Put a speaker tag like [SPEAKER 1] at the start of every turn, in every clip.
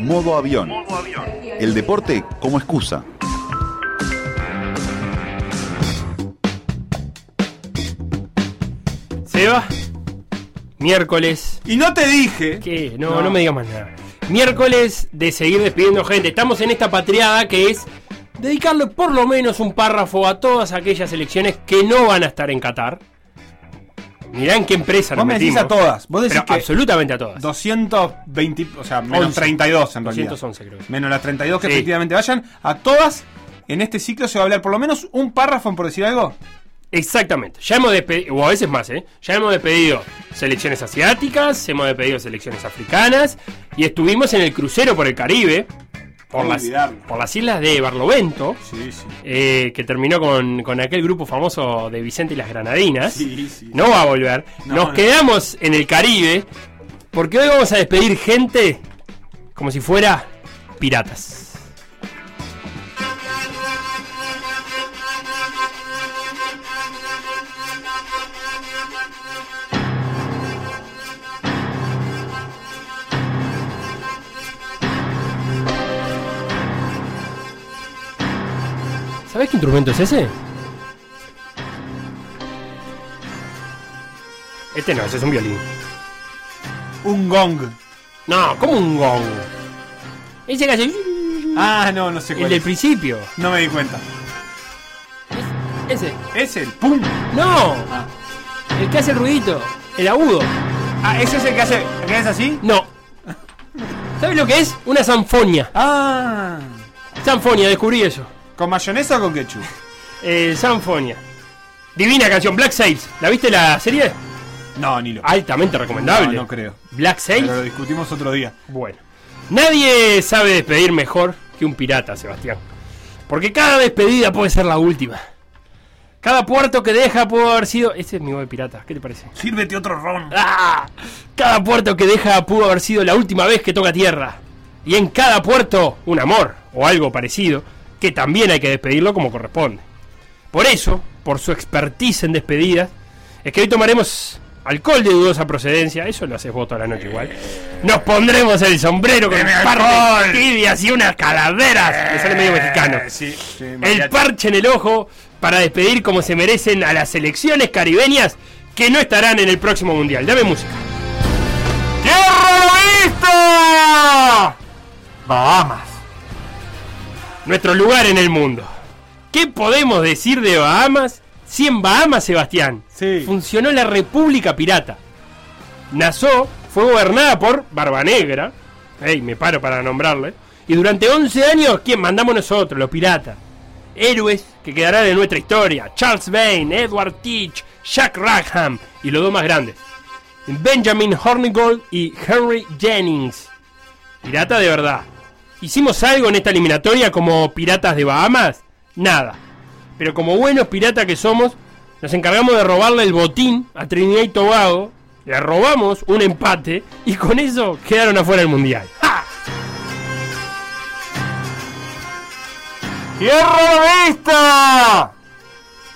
[SPEAKER 1] Modo avión. El deporte como excusa.
[SPEAKER 2] Seba, miércoles.
[SPEAKER 3] Y no te dije.
[SPEAKER 2] ¿Qué? No, no,
[SPEAKER 3] No.
[SPEAKER 2] me digas más nada. Miércoles de seguir despidiendo gente. Estamos en esta patriada que es dedicarle por lo menos un párrafo a todas aquellas elecciones que no van a estar en Qatar. Mirá en qué empresa
[SPEAKER 3] Vos
[SPEAKER 2] nos
[SPEAKER 3] me decís
[SPEAKER 2] metimos.
[SPEAKER 3] a todas. Vos decís
[SPEAKER 2] Pero
[SPEAKER 3] que
[SPEAKER 2] absolutamente a todas.
[SPEAKER 3] 220, o sea, menos
[SPEAKER 2] 11.
[SPEAKER 3] 32 en realidad.
[SPEAKER 2] 211 creo.
[SPEAKER 3] Menos las 32 que
[SPEAKER 2] Sí.
[SPEAKER 3] efectivamente vayan. A todas, en este ciclo se va a hablar por lo menos un párrafo, por decir algo.
[SPEAKER 2] Exactamente. Ya hemos despedido, o a veces más, ¿eh? Ya hemos despedido selecciones asiáticas, hemos despedido selecciones africanas y estuvimos en el crucero por el Caribe, por, las, por las islas de Barlovento,
[SPEAKER 3] Sí, sí.
[SPEAKER 2] eh, que terminó con, con aquel grupo famoso de Vicente y las Granadinas.
[SPEAKER 3] Sí.
[SPEAKER 2] No va a volver.
[SPEAKER 3] No,
[SPEAKER 2] Nos
[SPEAKER 3] no.
[SPEAKER 2] quedamos en el Caribe porque hoy vamos a despedir gente como si fuera piratas. ¿Sabes qué instrumento es ese? Este no, ese es un violín.
[SPEAKER 3] Un gong.
[SPEAKER 2] No, como un gong. Ese que hace.
[SPEAKER 3] Ah, no, no sé
[SPEAKER 2] El
[SPEAKER 3] cuál
[SPEAKER 2] del
[SPEAKER 3] es.
[SPEAKER 2] principio.
[SPEAKER 3] No me di cuenta.
[SPEAKER 2] Ese.
[SPEAKER 3] Es el pum.
[SPEAKER 2] No.
[SPEAKER 3] Ah.
[SPEAKER 2] El que hace el ruidito. El agudo.
[SPEAKER 3] Ah, ¿ese es el que hace. que es así?
[SPEAKER 2] No. ¿Sabes lo que es? Una sanfonia.
[SPEAKER 3] Ah.
[SPEAKER 2] Sanfonia, descubrí eso.
[SPEAKER 3] ¿Con mayonesa o con ketchup?
[SPEAKER 2] Eh, sanfonia. Divina canción, Black Sails. ¿La viste la serie?
[SPEAKER 3] No, ni lo.
[SPEAKER 2] Altamente recomendable.
[SPEAKER 3] No, no creo.
[SPEAKER 2] Black Sails.
[SPEAKER 3] Pero lo discutimos otro día.
[SPEAKER 2] Bueno, nadie sabe despedir mejor que un pirata, Sebastián. Porque cada despedida puede ser la última. Cada puerto que deja pudo haber sido. Este es mi voz de pirata, ¿qué te parece?
[SPEAKER 3] Sírvete otro ron.
[SPEAKER 2] ¡Ah! Cada puerto que deja pudo haber sido la última vez que toca tierra. Y en cada puerto, un amor o algo parecido, que también hay que despedirlo como corresponde. Por eso, por su expertise en despedidas, es que hoy tomaremos alcohol de dudosa procedencia. Eso lo haces vos toda la noche igual. Nos pondremos el sombrero con
[SPEAKER 3] ¡Deme
[SPEAKER 2] un par de
[SPEAKER 3] alcohol!
[SPEAKER 2] tibias y unas calaveras. Me sale medio mexicano.
[SPEAKER 3] Eh, Sí, sí,
[SPEAKER 2] El parche en el ojo para despedir como se merecen a las selecciones caribeñas que no estarán en el próximo mundial. Dame música.
[SPEAKER 3] ¡Tierra vista! Bahamas.
[SPEAKER 2] Nuestro lugar en el mundo. ¿Qué podemos decir de Bahamas si en Bahamas, Sebastián,
[SPEAKER 3] Sí.
[SPEAKER 2] funcionó la República Pirata? Nassau fue gobernada por Barba Negra, ey, me paro para nombrarle, y durante 11 años, ¿quién mandamos nosotros, los piratas? Héroes que quedarán en nuestra historia, Charles Vane, Edward Teach, Jack Rackham y los dos más grandes, Benjamin Hornigold y Henry Jennings. Pirata de verdad. ¿Hicimos algo en esta eliminatoria como piratas de Bahamas? Nada. Pero como buenos piratas que somos, nos encargamos de robarle el botín a Trinidad y Tobago, le robamos un empate y con eso quedaron afuera del mundial. ¡Ja!
[SPEAKER 3] ¡Tierra vista!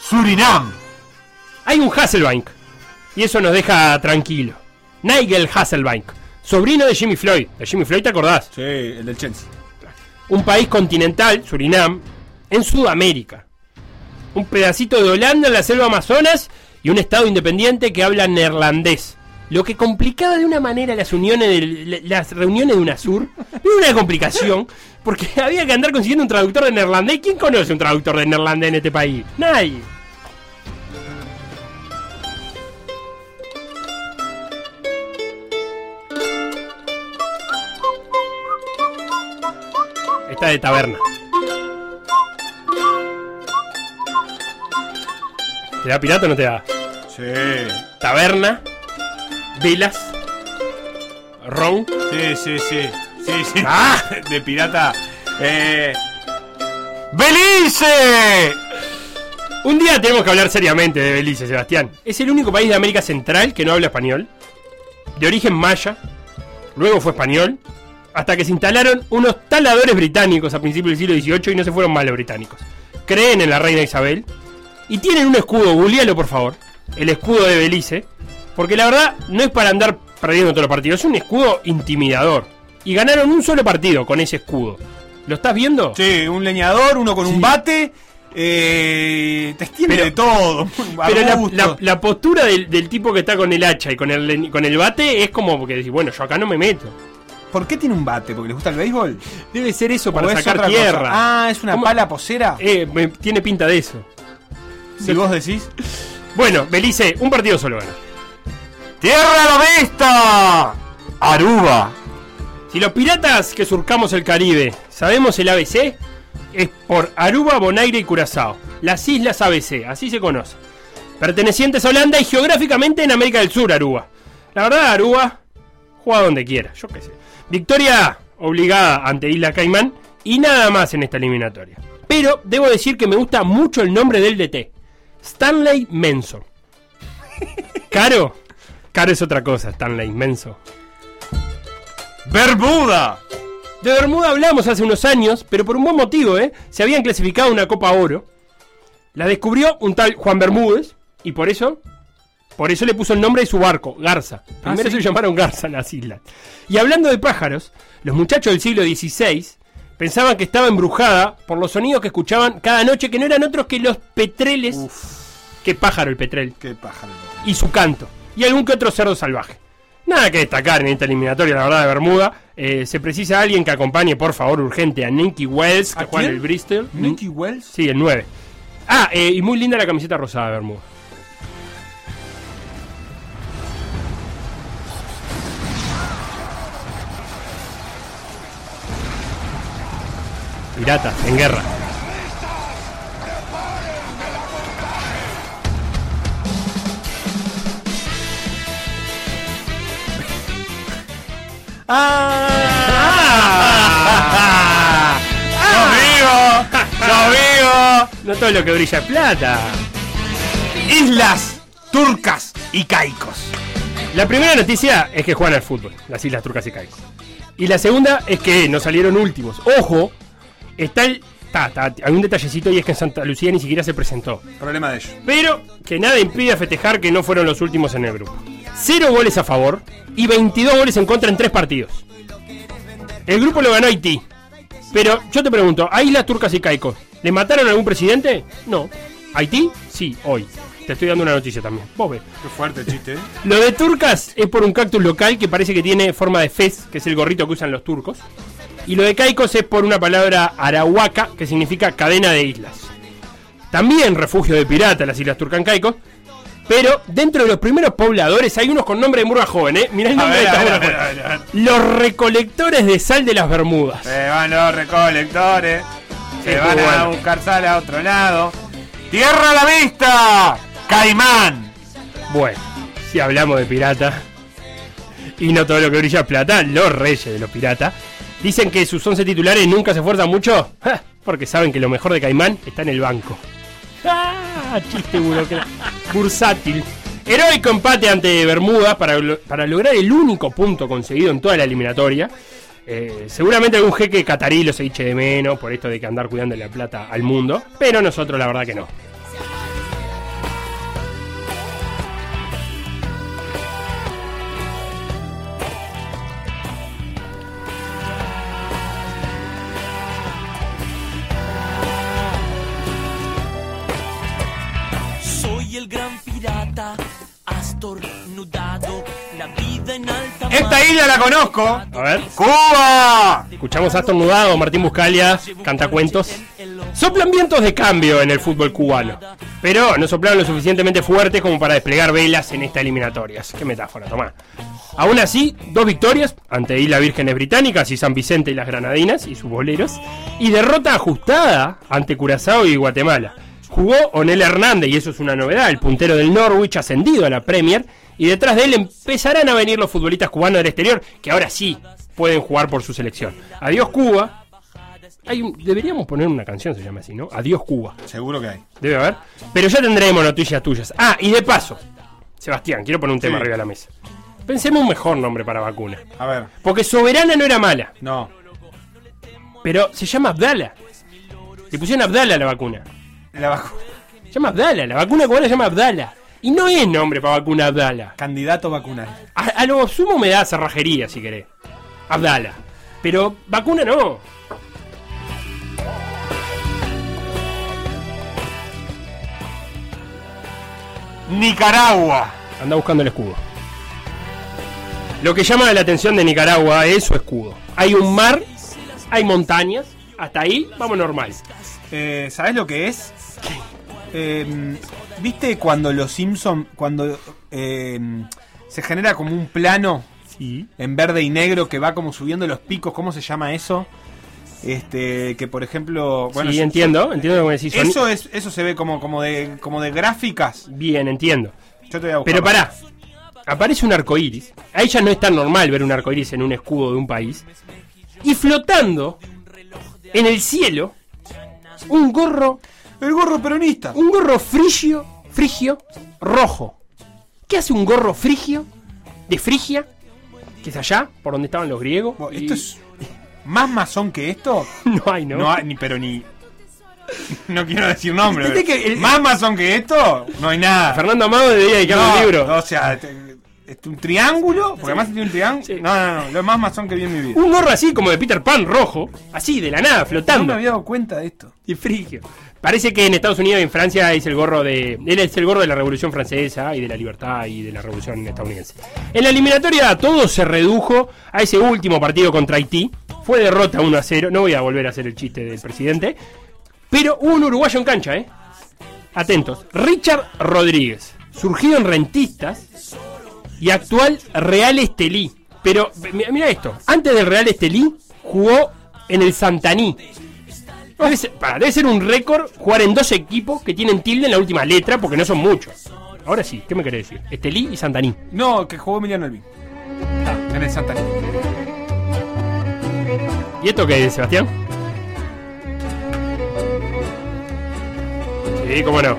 [SPEAKER 3] Surinam.
[SPEAKER 2] Hay un Hasselbank y eso nos deja tranquilo. Nigel Hasselbank, sobrino de Jimmy Floyd. De Jimmy Floyd te acordás.
[SPEAKER 3] Sí, el del Chelsea.
[SPEAKER 2] un país continental, Surinam, en Sudamérica. Un pedacito de Holanda en la selva Amazonas y un estado independiente que habla neerlandés. Lo que complicaba de una manera las uniones de, las reuniones de UNASUR. Era una complicación, porque había que andar consiguiendo un traductor de neerlandés. ¿Quién conoce un traductor de neerlandés en este país? Nadie. De taberna. ¿Te da pirata o no te da?
[SPEAKER 3] Sí.
[SPEAKER 2] Taberna, velas, ron.
[SPEAKER 3] Sí, sí, sí. Sí, sí.
[SPEAKER 2] ¡Ah!
[SPEAKER 3] De pirata. Eh. ¡Belice!
[SPEAKER 2] Un día tenemos que hablar seriamente de Belice, Sebastián. Es el único país de América Central que no habla español. De origen maya, luego fue español, hasta que se instalaron unos taladores británicos a principios del siglo XVIII y no se fueron mal los británicos. Creen en la reina Isabel y tienen un escudo, googlealo por favor, el escudo de Belice, porque la verdad no es para andar perdiendo todos los partidos, es un escudo intimidador. y ganaron un solo partido con ese escudo. ¿Lo estás viendo?
[SPEAKER 3] Sí, un leñador, uno con
[SPEAKER 2] Sí.
[SPEAKER 3] un bate. Eh, te extiende
[SPEAKER 2] Pero-
[SPEAKER 3] de todo.
[SPEAKER 2] Pero la, la- la postura del, del tipo que está con el hacha y con el, con el bate es como que decís, bueno, yo acá no me meto.
[SPEAKER 3] ¿Por qué tiene un bate? ¿Porque le gusta el béisbol?
[SPEAKER 2] Debe ser eso
[SPEAKER 3] ¿O
[SPEAKER 2] para sacar tierra.
[SPEAKER 3] cosa? Ah, es una
[SPEAKER 2] ¿Cómo?
[SPEAKER 3] pala posera.
[SPEAKER 2] Eh, me- tiene pinta de eso.
[SPEAKER 3] si vos decís.
[SPEAKER 2] Bueno, Belice, un partido solo gana.
[SPEAKER 1] ¡Tierra a la vista! Aruba.
[SPEAKER 2] Si los piratas que surcamos el Caribe sabemos el ABC, es por Aruba, Bonaire y Curazao. Las islas ABC, así se conoce. Pertenecientes a Holanda y geográficamente en América del Sur, Aruba. La verdad, Aruba juega donde quiera, yo qué sé. Victoria obligada ante Isla Caimán y nada más en esta eliminatoria. Pero debo decir que me gusta mucho el nombre del DT. Stanley Menso. Caro. Caro es otra cosa, Stanley Menso.
[SPEAKER 1] Bermuda.
[SPEAKER 2] De Bermuda hablamos hace unos años, pero por un buen motivo, ¿eh? Se habían clasificado una Copa Oro. La descubrió un tal Juan Bermúdez y por eso, por eso le puso el nombre de su barco, Garza. Primero
[SPEAKER 3] ¿sí?
[SPEAKER 2] se llamaron Garza en las islas. Y hablando de pájaros, los muchachos del siglo XVI pensaban que estaba embrujada por los sonidos que escuchaban cada noche, que no eran otros que los petreles. Qué pájaro el petrel.
[SPEAKER 3] Qué pájaro.
[SPEAKER 2] Y su canto. Y algún que otro cerdo salvaje. Nada que destacar en esta eliminatoria, la verdad, de Bermuda. Eh, se precisa alguien que acompañe, por favor, urgente a Nicky Wells, que
[SPEAKER 3] ¿A
[SPEAKER 2] juega en el Bristol.
[SPEAKER 3] Nicky Wells.
[SPEAKER 2] Sí, el 9. Ah, eh, y muy linda la camiseta rosada de Bermuda. Piratas, en guerra. ¡Ah!
[SPEAKER 3] ¡Yo vivo! ¡Yo vivo!
[SPEAKER 2] No todo lo que brilla es plata.
[SPEAKER 3] Islas turcas y caicos.
[SPEAKER 2] La primera noticia es que juegan al fútbol, las Islas Turcas y Caicos. Y la segunda es que no salieron últimos. Ojo, está el. ta, ta, hay un detallecito y es que en Santa Lucía ni siquiera se presentó.
[SPEAKER 3] Problema de ellos.
[SPEAKER 2] Pero que nada impide festejar que no fueron los últimos en el grupo. Cero goles a favor y 22 goles en contra en tres partidos. El grupo lo ganó Haití. Pero yo te pregunto, ¿a Islas Turcas y Caicos le mataron a algún presidente? No. ¿Haití? Sí, hoy. Te estoy dando una noticia también. Vos ves.
[SPEAKER 3] Qué fuerte el chiste, ¿eh?
[SPEAKER 2] Lo de turcas es por un cactus local que parece que tiene forma de fez, que es el gorrito que usan los turcos. Y lo de caicos es por una palabra arahuaca, que significa cadena de islas. También refugio de pirata las islas turcancaicos. Pero dentro de los primeros pobladores hay unos con nombre de murga joven, ¿eh? Mirá el nombre
[SPEAKER 3] ver,
[SPEAKER 2] de esta
[SPEAKER 3] ver,
[SPEAKER 2] joven. Los recolectores de sal de las Bermudas.
[SPEAKER 3] Se van los recolectores. Se van a buscar sal a otro lado. ¡Tierra a la vista! ¡Caimán!
[SPEAKER 2] Bueno, si hablamos de pirata y no todo lo que brilla es plata, los reyes de los piratas dicen que sus 11 titulares nunca se esfuerzan mucho porque saben que lo mejor de Caimán está en el banco. ¡Ah! Chiste bursátil. Heroico empate ante Bermuda para, para lograr el único punto conseguido en toda la eliminatoria. Eh, seguramente algún jeque catarí lo se eche de menos por esto de que andar cuidando la plata al mundo, pero nosotros la verdad que no.
[SPEAKER 4] Astornudado, la vida en alta mar.
[SPEAKER 3] Esta isla la conozco.
[SPEAKER 2] A ver.
[SPEAKER 3] ¡Cuba!
[SPEAKER 2] Escuchamos a Aston Nudado, Martín Buscalia, canta cuentos. Soplan vientos de cambio en el fútbol cubano, pero no soplaron lo suficientemente fuertes como para desplegar velas en estas eliminatorias. Qué metáfora, tomá. Aún así, dos victorias ante Islas Vírgenes Británicas y San Vicente y las Granadinas y sus boleros, y derrota ajustada ante Curazao y Guatemala. Jugó Onel Hernández, y eso es una novedad, el puntero del Norwich ascendido a la Premier, y detrás de él empezarán a venir los futbolistas cubanos del exterior, que ahora sí pueden jugar por su selección. Adiós Cuba. Hay un- deberíamos poner una canción, se llama así, ¿no? Adiós Cuba.
[SPEAKER 3] Seguro que hay.
[SPEAKER 2] Debe haber. Pero ya tendremos noticias tuyas. Ah, y de paso, Sebastián, quiero poner un tema arriba de la mesa. Pensemos un mejor nombre para vacuna.
[SPEAKER 3] A ver.
[SPEAKER 2] Porque Soberana no era mala,
[SPEAKER 3] No.
[SPEAKER 2] pero se llama Abdala. Le pusieron Abdala a la vacuna.
[SPEAKER 3] La.
[SPEAKER 2] Se llama Abdala, la vacuna cubana se llama Abdala. Y no es nombre para vacuna Abdala.
[SPEAKER 3] Candidato vacunal.
[SPEAKER 2] A, a lo sumo me da cerrajería si querés. Abdala. Pero vacuna no.
[SPEAKER 3] Nicaragua.
[SPEAKER 2] Anda buscando el escudo. Lo que llama la atención de Nicaragua es su escudo. Hay un mar, hay montañas, hasta ahí vamos normal.
[SPEAKER 3] Eh, ¿Sabes lo que es? Eh, ¿Viste cuando los Simpson cuando eh, se genera como un plano
[SPEAKER 2] Sí.
[SPEAKER 3] en verde y negro que va como subiendo los picos? ¿Cómo se llama eso? Este, que por ejemplo, bueno,
[SPEAKER 2] sí, entiendo, entiendo lo que decís.
[SPEAKER 3] Eso es, eso se ve como, como de, como de gráficas.
[SPEAKER 2] Bien, entiendo.
[SPEAKER 3] Yo te voy a buscar.
[SPEAKER 2] Pero pará, aparece un arco iris. Ahí ya no es tan normal ver un arco iris en un escudo de un país. Y flotando en el cielo, un gorro,
[SPEAKER 3] El gorro peronista.
[SPEAKER 2] un gorro frigio, frigio, rojo. ¿Qué hace un gorro frigio de Frigia? Que es allá, por donde estaban los griegos.
[SPEAKER 3] Bueno,
[SPEAKER 2] y-
[SPEAKER 3] Esto es más masón que esto.
[SPEAKER 2] No hay, ¿no?
[SPEAKER 3] No hay, ni, pero ni. No quiero decir nombre. Pero-
[SPEAKER 2] que el-
[SPEAKER 3] Más masón que esto, no hay nada.
[SPEAKER 2] Fernando Amado debería dedicarle
[SPEAKER 3] No,
[SPEAKER 2] un libro.
[SPEAKER 3] O sea, te- es un triángulo, porque además tiene un triángulo.
[SPEAKER 2] Sí.
[SPEAKER 3] No, no, no, lo más masón que vi en mi vida.
[SPEAKER 2] Un gorro así como de Peter Pan rojo, así de la nada,
[SPEAKER 3] no
[SPEAKER 2] flotando.
[SPEAKER 3] me había dado cuenta de esto.
[SPEAKER 2] Y frigio. Parece que en Estados Unidos y en Francia es el gorro de. Él es el gorro de la Revolución Francesa y de la libertad y de la Revolución estadounidense. En la eliminatoria todo se redujo a ese último partido contra Haití. Fue derrota 1 a 0. No voy a volver a hacer el chiste del presidente. Pero hubo un uruguayo en cancha, ¿eh? Atentos. Richard Rodríguez. Surgido en Rentistas y actual Real Estelí. Pero mi- mira esto. Antes del Real Estelí jugó en el Santaní. Debe ser, pará, debe ser un récord jugar en dos equipos que tienen tilde en la última letra porque no son muchos. Ahora sí, ¿qué me querés decir? Estelí y Santaní.
[SPEAKER 3] No, que jugó Emiliano Elvin. En el Santa Fe.
[SPEAKER 2] ¿Y esto qué es, Sebastián? Sí, cómo no.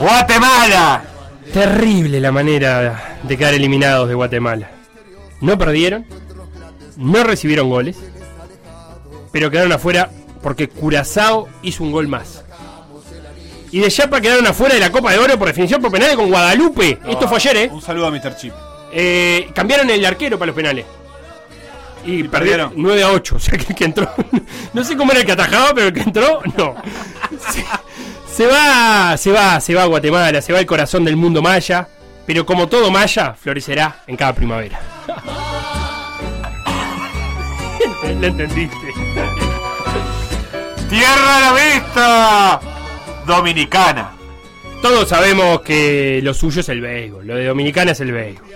[SPEAKER 3] ¡Guatemala!
[SPEAKER 2] Terrible la manera de quedar eliminados de Guatemala. No perdieron, no recibieron goles, pero quedaron afuera porque Curazao hizo un gol más. Y de Chapa quedaron afuera de la Copa de Oro por definición por penales con Guadalupe. Esto fue ayer, ¿eh?
[SPEAKER 3] Un saludo a Mr. Chip.
[SPEAKER 2] Eh, cambiaron el arquero para los penales. Y, perdieron
[SPEAKER 3] perdieron.
[SPEAKER 2] 9 a 8. O sea que el que entró. No sé cómo era el que atajaba, pero el que entró, no. Se, se va, se va, se va a Guatemala, se va el corazón del mundo maya. Pero como todo maya, florecerá en cada primavera. ¿Lo entendiste?
[SPEAKER 3] ¡Tierra a la vista! Dominicana.
[SPEAKER 2] Todos sabemos que lo suyo es el béisbol, lo de Dominicana es el béisbol.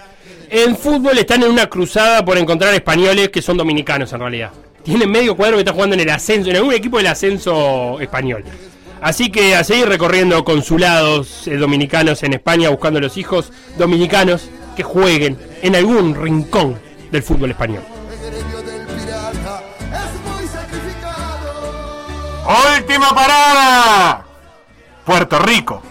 [SPEAKER 2] En fútbol están en una cruzada por encontrar españoles que son dominicanos en realidad. Tienen medio cuadro que está jugando en el ascenso, en algún equipo del ascenso español. Así que a seguir recorriendo consulados eh, dominicanos en España buscando los hijos dominicanos que jueguen en algún rincón del fútbol español.
[SPEAKER 3] ¡Última parada! Puerto Rico.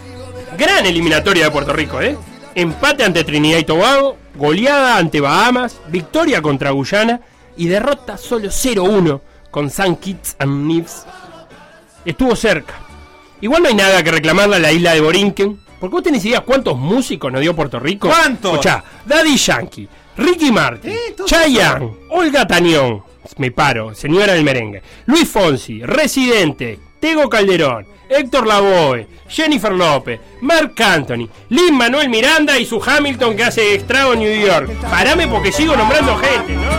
[SPEAKER 2] Gran eliminatoria de Puerto Rico, ¿eh? Empate ante Trinidad y Tobago, goleada ante Bahamas, victoria contra Guyana y derrota solo 0-1 con St. Kitts and Nevis. Estuvo cerca. Igual no hay nada que reclamarle a la isla de Borinquen, porque vos tenés idea cuántos músicos nos dio Puerto Rico.
[SPEAKER 3] ¿Cuántos?
[SPEAKER 2] Escuchá, Daddy Yankee, Ricky Martin, Chayanne, Olga Tañón, me paro, señora del merengue, Luis Fonsi, Residente, Tego Calderón, Héctor Lavoe, Jennifer López, Marc Anthony, Lin Manuel Miranda y su Hamilton que hace estrago en New York. Parame porque sigo nombrando gente, ¿no?